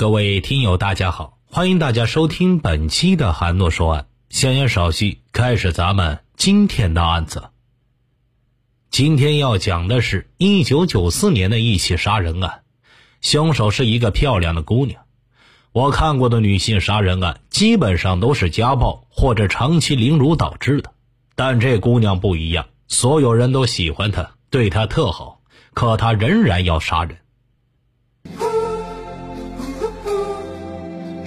各位听友，大家好，欢迎大家收听本期的韩诺说案。闲言少叙，开始咱们今天的案子。今天要讲的是一九九四年的一起杀人案，凶手是一个漂亮的姑娘。我看过的女性杀人案基本上都是家暴或者长期凌辱导致的，但这姑娘不一样，所有人都喜欢她，对她特好，可她仍然要杀人。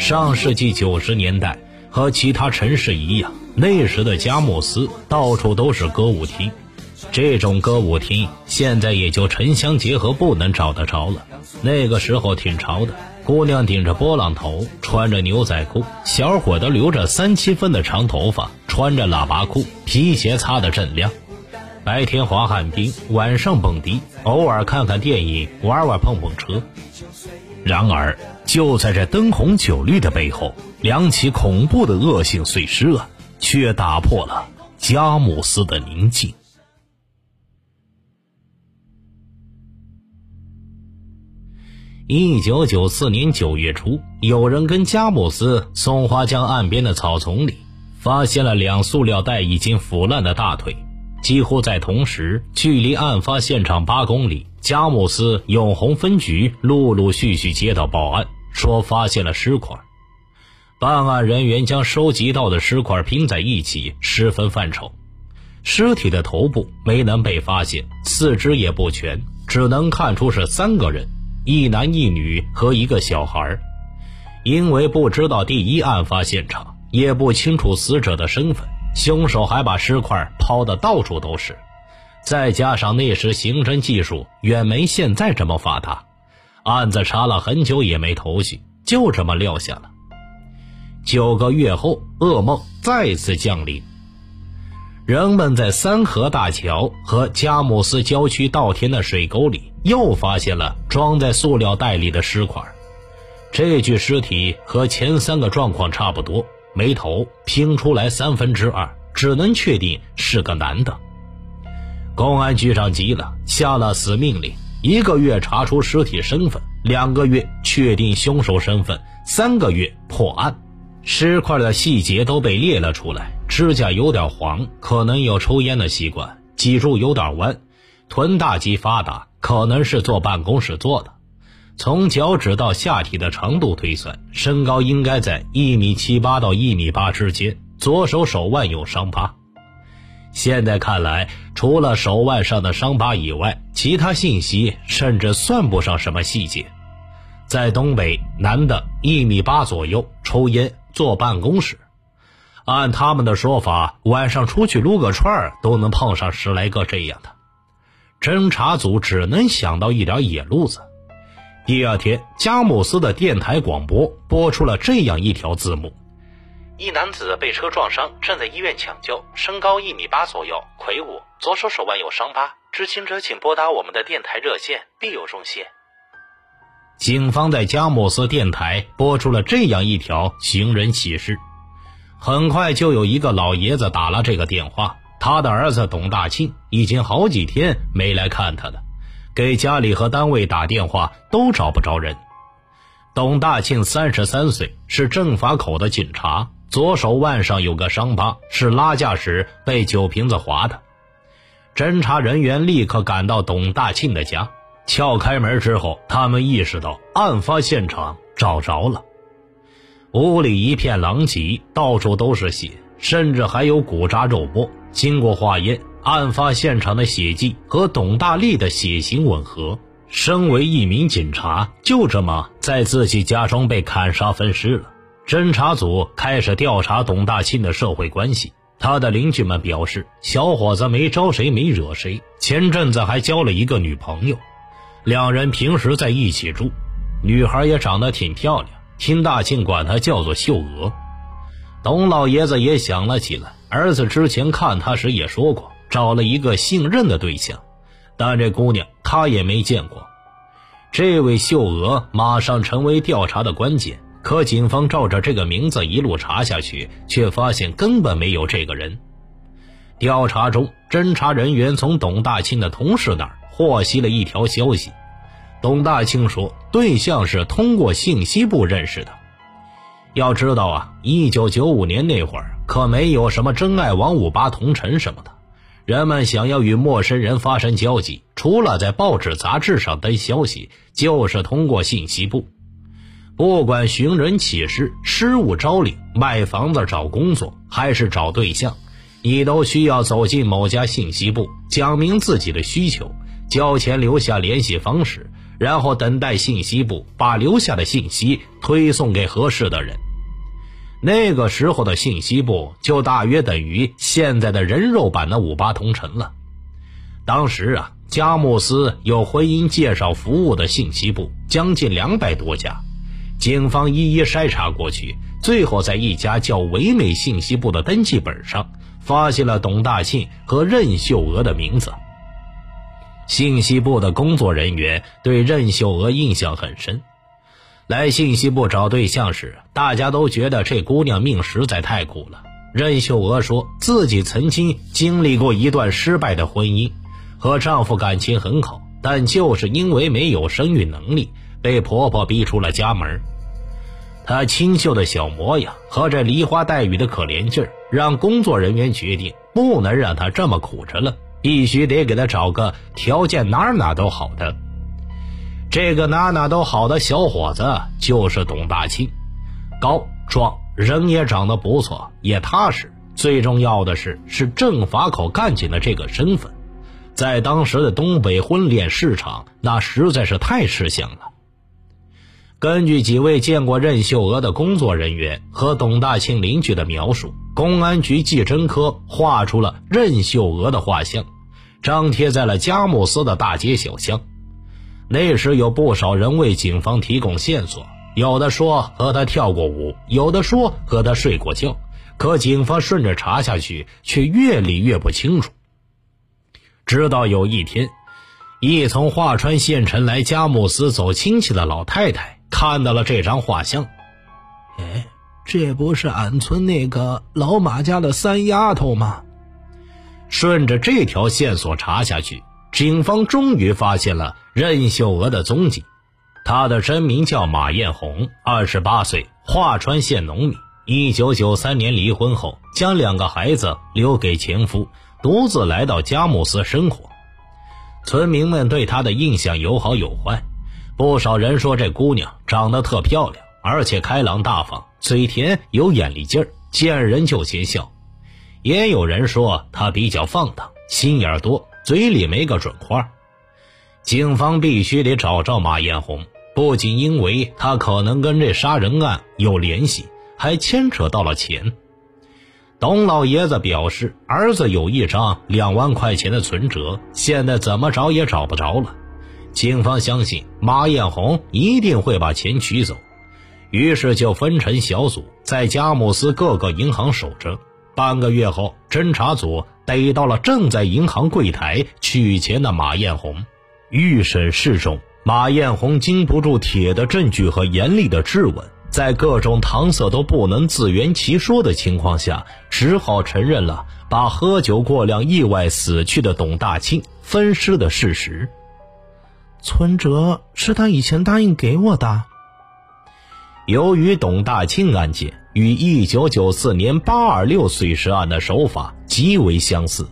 上世纪九十年代，和其他城市一样，那时的佳木斯到处都是歌舞厅。这种歌舞厅现在也就城乡结合部能找得着了。那个时候挺潮的，姑娘顶着波浪头，穿着牛仔裤；小伙都留着三七分的长头发，穿着喇叭裤，皮鞋擦得锃亮。白天滑旱冰，晚上蹦迪，偶尔看看电影，玩玩碰碰车。然而，就在这灯红酒绿的背后，两起恐怖的恶性碎尸案却打破了佳木斯的宁静。一九九四年九月初，有人跟佳木斯松花江岸边的草丛里发现了两塑料袋已经腐烂的大腿。几乎在同时，距离案发现场八公里。佳木斯永红分局陆陆续续接到报案，说发现了尸块。办案人员将收集到的尸块拼在一起，十分犯愁。尸体的头部没能被发现，四肢也不全，只能看出是三个人：一男一女和一个小孩。因为不知道第一案发现场，也不清楚死者的身份，凶手还把尸块抛得到处都是。再加上那时刑侦技术远没现在这么发达，案子查了很久也没头绪，就这么撂下了。九个月后，噩梦再次降临。人们在三河大桥和佳木斯郊区稻田的水沟里又发现了装在塑料袋里的尸块。这具尸体和前三个状况差不多，没头，拼出来三分之二，只能确定是个男的。公安局长急了，下了死命令：一个月查出尸体身份，两个月确定凶手身份，三个月破案。尸块的细节都被列了出来：指甲有点黄，可能有抽烟的习惯；脊柱有点弯，臀大肌发达，可能是坐办公室坐的。从脚趾到下体的长度推算，身高应该在一米七八到一米八之间。左手手腕有伤疤。现在看来，除了手腕上的伤疤以外，其他信息甚至算不上什么细节。在东北，男的一米八左右，抽烟，坐办公室。按他们的说法，晚上出去撸个串儿都能碰上十来个这样的。侦查组只能想到一点野路子。第二天，佳木斯的电台广播播出了这样一条字幕。一男子被车撞伤，正在医院抢救，身高一米八左右，魁梧，左手手腕有伤疤。知情者请拨打我们的电台热线，必有重谢。警方在佳木斯电台播出了这样一条寻人启事，很快就有一个老爷子打了这个电话，他的儿子董大庆已经好几天没来看他了，给家里和单位打电话都找不着人。董大庆三十三岁，是政法口的警察。左手腕上有个伤疤，是拉架时被酒瓶子划的。侦查人员立刻赶到董大庆的家，撬开门之后，他们意识到案发现场找着了。屋里一片狼藉，到处都是血，甚至还有骨渣肉沫。经过化验，案发现场的血迹和董大力的血型吻合。身为一名警察，就这么在自己家中被砍杀分尸了。侦查组开始调查董大庆的社会关系。他的邻居们表示，小伙子没招谁，没惹谁，前阵子还交了一个女朋友，两人平时在一起住，女孩也长得挺漂亮。听大庆管她叫做秀娥。董老爷子也想了起来，儿子之前看他时也说过，找了一个信任的对象，但这姑娘他也没见过。这位秀娥马上成为调查的关键。可警方照着这个名字一路查下去，却发现根本没有这个人。调查中，侦查人员从董大庆的同事那儿获悉了一条消息：董大庆说，对象是通过信息部认识的。要知道啊，一九九五年那会儿可没有什么真爱网、五八同城什么的，人们想要与陌生人发生交集，除了在报纸、杂志上登消息，就是通过信息部。不管寻人启事、失物招领、卖房子、找工作，还是找对象，你都需要走进某家信息部，讲明自己的需求，交钱，留下联系方式，然后等待信息部把留下的信息推送给合适的人。那个时候的信息部就大约等于现在的人肉版的五八同城了。当时啊，佳木斯有婚姻介绍服务的信息部将近两百多家。警方一一筛查过去，最后在一家叫唯美信息部的登记本上，发现了董大庆和任秀娥的名字。信息部的工作人员对任秀娥印象很深。来信息部找对象时，大家都觉得这姑娘命实在太苦了。任秀娥说自己曾经经历过一段失败的婚姻，和丈夫感情很好，但就是因为没有生育能力，被婆婆逼出了家门。她清秀的小模样和这梨花带雨的可怜劲儿，让工作人员决定不能让她这么苦着了，必须得给她找个条件哪哪都好的。这个哪哪都好的小伙子就是董大庆，高壮，人也长得不错，也踏实，最重要的是是政法口干警的这个身份，在当时的东北婚恋市场，那实在是太吃香了。根据几位见过任秀娥的工作人员和董大庆邻居的描述，公安局技侦科画出了任秀娥的画像，张贴在了佳木斯的大街小巷。那时有不少人为警方提供线索，有的说和他跳过舞，有的说和他睡过觉，可警方顺着查下去，却越理越不清楚。直到有一天，一从桦川县城来佳木斯走亲戚的老太太。看到了这张画像，哎，这不是俺村那个老马家的三丫头吗？顺着这条线索查下去，警方终于发现了任秀娥的踪迹。她的真名叫马艳红，二十八岁，桦川县农民。一九九三年离婚后，将两个孩子留给前夫，独自来到佳木斯生活。村民们对她的印象有好有坏。不少人说这姑娘长得特漂亮，而且开朗大方，嘴甜有眼力劲儿，见人就先笑。也有人说她比较放荡，心眼多，嘴里没个准话。警方必须得找着马艳红，不仅因为她可能跟这杀人案有联系，还牵扯到了钱。董老爷子表示，儿子有一张两万块钱的存折，现在怎么找也找不着了。警方相信马艳红一定会把钱取走，于是就分成小组在佳木斯各个银行守着。半个月后，侦查组逮到了正在银行柜台取钱的马艳红。预审室中，马艳红经不住铁的证据和严厉的质问，在各种搪塞都不能自圆其说的情况下，只好承认了把喝酒过量意外死去的董大庆分尸的事实。存折是他以前答应给我的。由于董大庆案件与一九九四年八二六碎尸案的手法极为相似，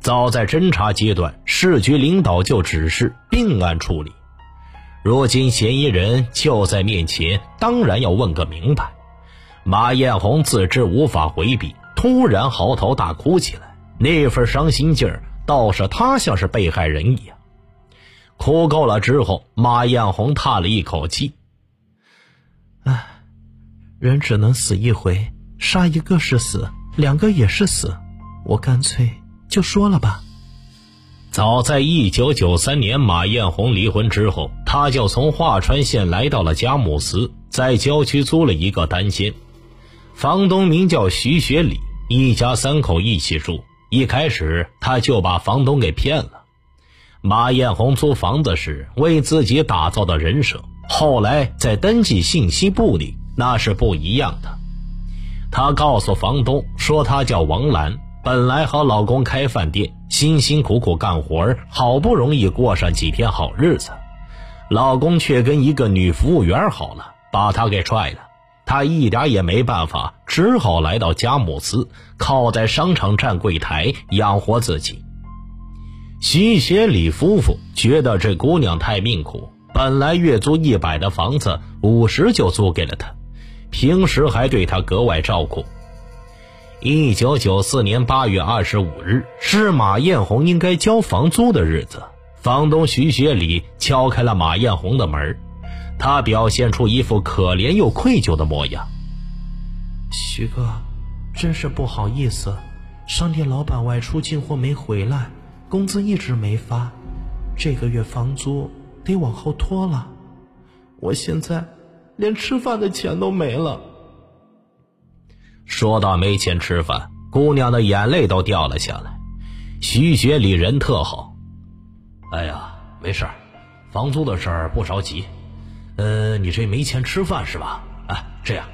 早在侦查阶段，市局领导就指示并案处理。如今嫌疑人就在面前，当然要问个明白。马艳红自知无法回避，突然嚎啕大哭起来，那份伤心劲儿，倒是他像是被害人一样。哭够了之后，马艳红叹了一口气：“唉，人只能死一回，杀一个是死，两个也是死，我干脆就说了吧。”早在一九九三年，马艳红离婚之后，她就从桦川县来到了佳木斯，在郊区租了一个单间，房东名叫徐学礼，一家三口一起住。一开始，他就把房东给骗了。马艳红租房子时为自己打造的人设，后来在登记信息簿里那是不一样的。她告诉房东说，她叫王兰，本来和老公开饭店，辛辛苦苦干活好不容易过上几天好日子。老公却跟一个女服务员好了，把她给踹了。她一点也没办法，只好来到佳木斯，靠在商场站柜台养活自己。徐学礼夫妇觉得这姑娘太命苦，本来月租一百的房子，五十就租给了她，平时还对他格外照顾。一九九四年八月二十五日是马艳红应该交房租的日子，房东徐学礼敲开了马艳红的门，他表现出一副可怜又愧疚的模样。徐哥，真是不好意思，商店老板外出进货没回来，工资一直没发，这个月房租得往后拖了，我现在连吃饭的钱都没了。说到没钱吃饭，姑娘的眼泪都掉了下来。徐学礼人特好，哎呀，没事房租的事儿不着急。呃，你这没钱吃饭是吧？哎，这样，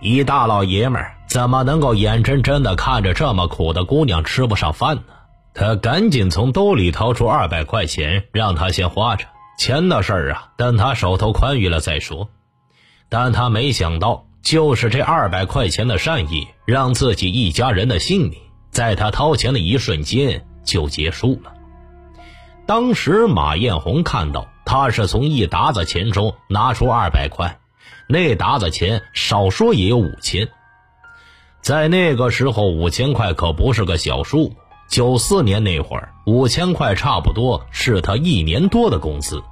一大老爷们儿怎么能够眼睁睁的看着这么苦的姑娘吃不上饭呢？他赶紧从兜里掏出二百块钱，让她先花着。钱的事儿啊，等他手头宽裕了再说。但他没想到。就是这二百块钱的善意，让自己一家人的性命在他掏钱的一瞬间就结束了。当时马艳红看到他是从一沓子钱中拿出二百块，那沓子钱少说也有五千，在那个时候五千块可不是个小数目。九四年那会儿，五千块差不多是他一年多的工资。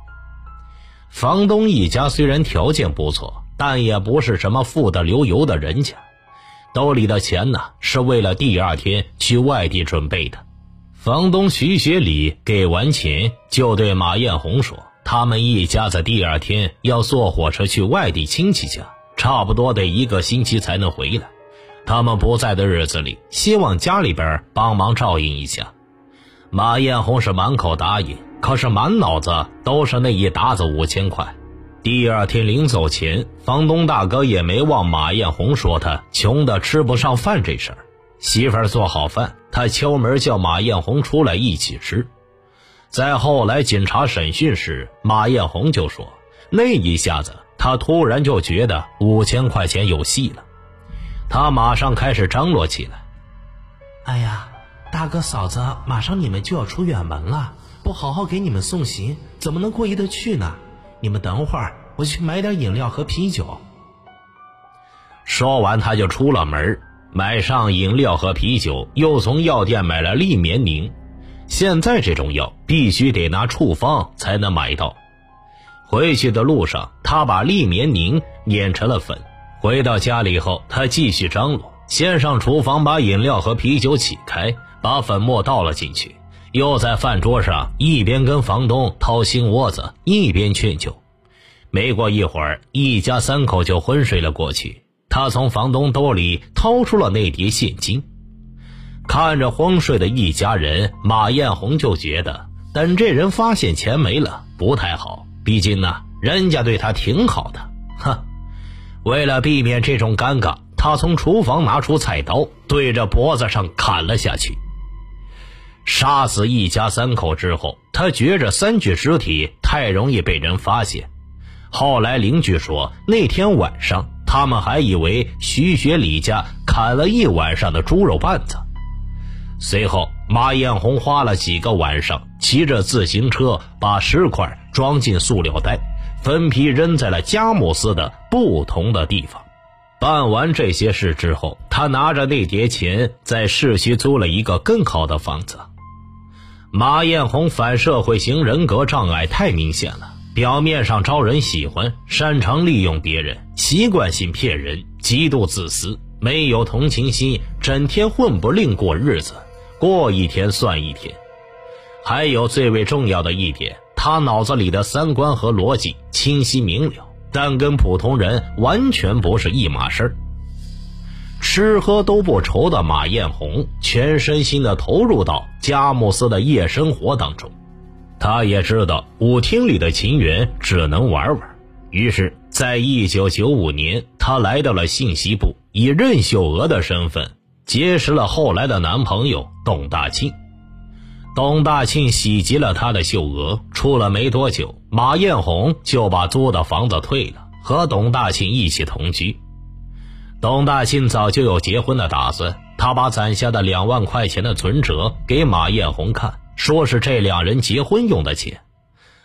房东一家虽然条件不错。但也不是什么富得流油的人家，兜里的钱呢是为了第二天去外地准备的。房东徐学礼给完钱，就对马艳红说：“他们一家子第二天要坐火车去外地亲戚家，差不多得一个星期才能回来。他们不在的日子里，希望家里边帮忙照应一下。”马艳红是满口答应，可是满脑子都是那一沓子五千块。第二天临走前，房东大哥也没忘马艳红说他穷的吃不上饭这事儿。媳妇儿做好饭，他敲门叫马艳红出来一起吃。在后来警察审讯时，马艳红就说：“那一下子，他突然就觉得五千块钱有戏了。”他马上开始张罗起来：“哎呀，大哥嫂子，马上你们就要出远门了，不好好给你们送行，怎么能过意得去呢？”你们等会儿，我去买点饮料和啤酒。说完，他就出了门，买上饮料和啤酒，又从药店买了利眠宁。现在这种药必须得拿处方才能买到。回去的路上，他把利眠宁碾成了粉。回到家里后，他继续张罗，先上厨房把饮料和啤酒起开，把粉末倒了进去。又在饭桌上一边跟房东掏心窝子，一边劝酒。没过一会儿，一家三口就昏睡了过去。他从房东兜里掏出了那叠现金，看着昏睡的一家人，马艳红就觉得等这人发现钱没了不太好。毕竟呢，人家对他挺好的。为了避免这种尴尬，他从厨房拿出菜刀，对着脖子上砍了下去。杀死一家三口之后，他觉着三具尸体太容易被人发现。后来邻居说，那天晚上他们还以为徐学礼家砍了一晚上的猪肉瓣子。随后，马艳红花了几个晚上，骑着自行车把尸块装进塑料袋，分批扔在了佳木斯的不同的地方。办完这些事之后，他拿着那叠钱在市区租了一个更好的房子。马艳红反社会型人格障碍太明显了，表面上招人喜欢，擅长利用别人，习惯性骗人，极度自私，没有同情心，整天混不吝过日子，过一天算一天。还有最为重要的一点，他脑子里的三观和逻辑清晰明了，但跟普通人完全不是一码事儿。吃喝都不愁的马艳红，全身心的投入到佳木斯的夜生活当中。他也知道舞厅里的情缘只能玩玩，于是，在一九九五年，他来到了信息部，以任秀娥的身份结识了后来的男朋友董大庆。董大庆喜极了他的秀娥，出了没多久，马艳红就把租的房子退了，和董大庆一起同居。董大庆早就有结婚的打算，他把攒下的两万块钱的存折给马艳红看，说是这两人结婚用的钱。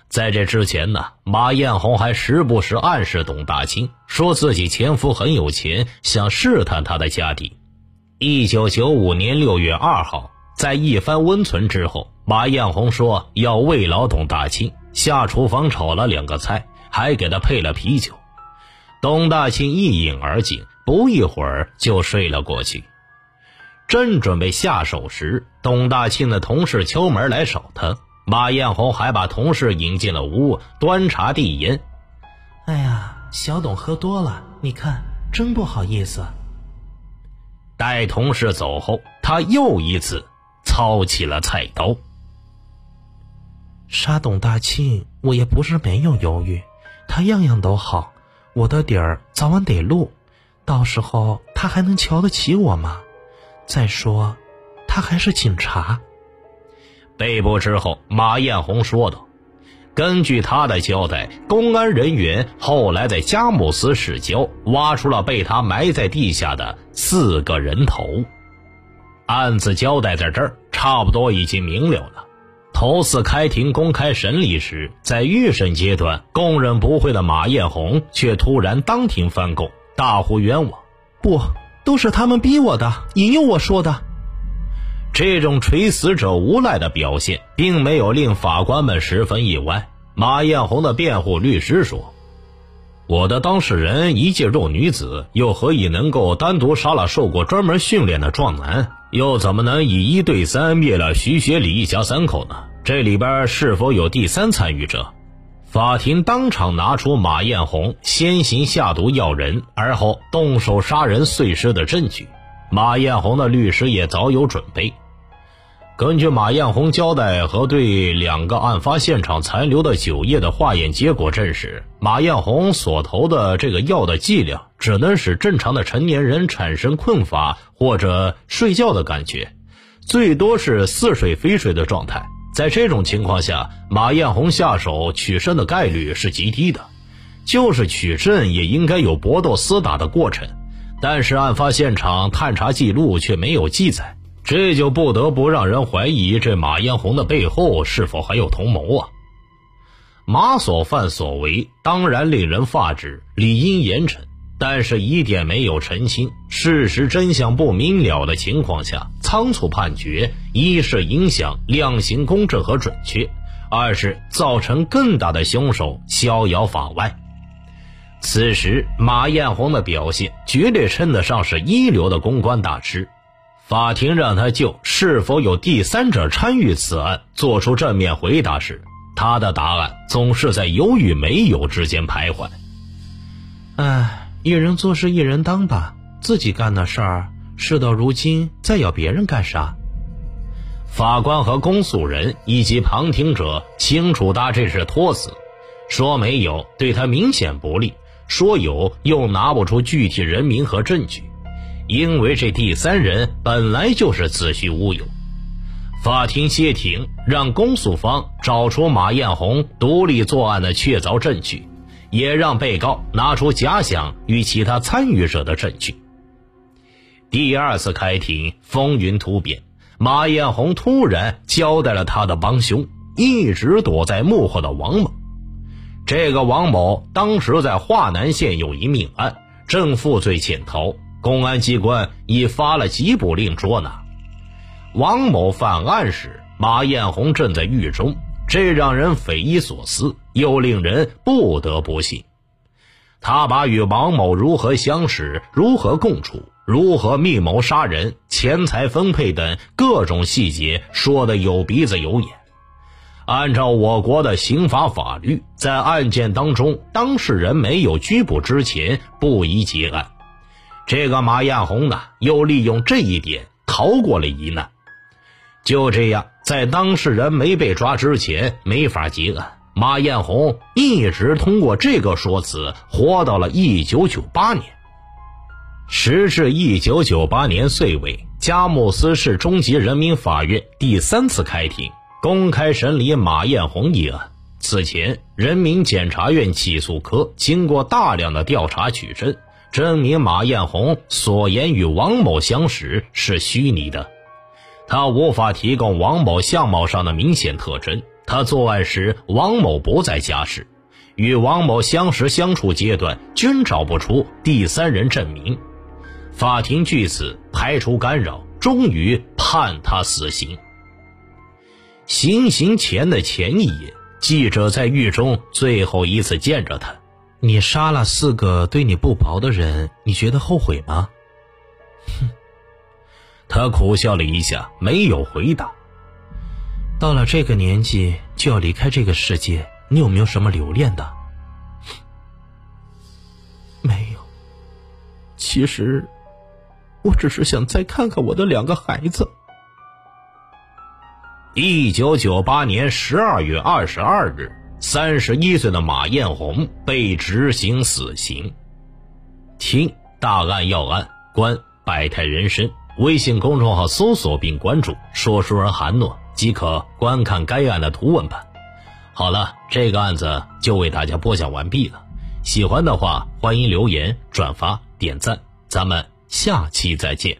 在这之前呢，马艳红还时不时暗示董大庆，说自己前夫很有钱，想试探他的家底。一九九五年六月二号。在一番温存之后，马艳红说要慰劳董大庆，下厨房炒了两个菜，还给他配了啤酒。董大庆一饮而尽，不一会儿就睡了过去。正准备下手时，董大庆的同事敲门来找他，马艳红还把同事引进了屋，端茶递烟。哎呀，小董喝多了，你看，真不好意思。待同事走后，他又一次。掏起了菜刀，杀董大庆，我也不是没有犹豫，他样样都好，我的底儿早晚得露，到时候他还能瞧得起我吗？再说，他还是警察。被捕之后，马艳红说道：“根据他的交代，公安人员后来在佳木斯市郊挖出了被他埋在地下的四个人头。”案子交代在这儿，差不多已经明了了。头次开庭公开审理时，在预审阶段供认不讳的马艳红，却突然当庭翻供，大呼冤枉：“不，都是他们逼我的，引诱我说的。”这种垂死者无赖的表现，并没有令法官们十分意外。马艳红的辩护律师说。我的当事人一介弱女子，又何以能够单独杀了受过专门训练的壮男？又怎么能以一对三灭了徐学礼一家三口呢？这里边是否有第三参与者？法庭当场拿出马艳红先行下毒要人，而后动手杀人碎尸的证据。马艳红的律师也早有准备。根据马艳红交代和对两个案发现场残留的酒液的化验结果证实，马艳红所投的这个药的剂量只能使正常的成年人产生困乏或者睡觉的感觉，最多是似睡非睡的状态。在这种情况下，马艳红下手取肾的概率是极低的，就是取肾也应该有搏斗厮打的过程，但是案发现场探查记录却没有记载。这就不得不让人怀疑，这马艳红的背后是否还有同谋啊？马所犯所为当然令人发指，理应严惩，但是疑点没有澄清，事实真相不明了的情况下，仓促判决，一是影响量刑公正和准确，二是造成更大的凶手逍遥法外。此时，马艳红的表现绝对称得上是一流的公关大师。法庭让他就是否有第三者参与此案做出正面回答时，他的答案总是在有与没有之间徘徊。唉，一人做事一人当吧，自己干的事儿，事到如今再要别人干啥？法官和公诉人以及旁听者清楚他这是托词，说没有对他明显不利，说有又拿不出具体人名和证据。因为这第三人本来就是子虚乌有，法庭歇庭，让公诉方找出马艳红独立作案的确凿证据，也让被告拿出假想与其他参与者的证据。第二次开庭风云突变，马艳红突然交代了他的帮凶，一直躲在幕后的王某。这个王某当时在华南县有一命案，正负罪潜逃。公安机关已发了缉捕令捉拿王某犯案时，马艳红正在狱中，这让人匪夷所思，又令人不得不信。他把与王某如何相识、如何共处、如何密谋杀人、钱财分配等各种细节说得有鼻子有眼。按照我国的刑法法律，在案件当中，当事人没有拘捕之前，不宜结案。这个马艳红呢，又利用这一点逃过了一难。就这样，在当事人没被抓之前，没法结案。马艳红一直通过这个说辞活到了一九九八年。时至一九九八年岁尾，佳木斯市中级人民法院第三次开庭，公开审理马艳红一案。此前，人民检察院起诉科经过大量的调查取证，证明马艳红所言与王某相识是虚拟的，他无法提供王某相貌上的明显特征。他作案时，王某不在家时，与王某相识相处阶段均找不出第三人证明。法庭据此排除干扰，终于判他死刑。行刑前的前一夜。记者在狱中最后一次见着他，你杀了四个对你不薄的人，你觉得后悔吗？哼，他苦笑了一下，没有回答。到了这个年纪就要离开这个世界，你有没有什么留恋的？没有。其实，我只是想再看看我的两个孩子。一九九八年十二月二十二日，三十一岁的马艳红被执行死刑。听大案要案，观百态人生。微信公众号搜索并关注“说书人韩诺”，即可观看该案的图文版。好了，这个案子就为大家播讲完毕了。喜欢的话，欢迎留言、转发、点赞。咱们下期再见。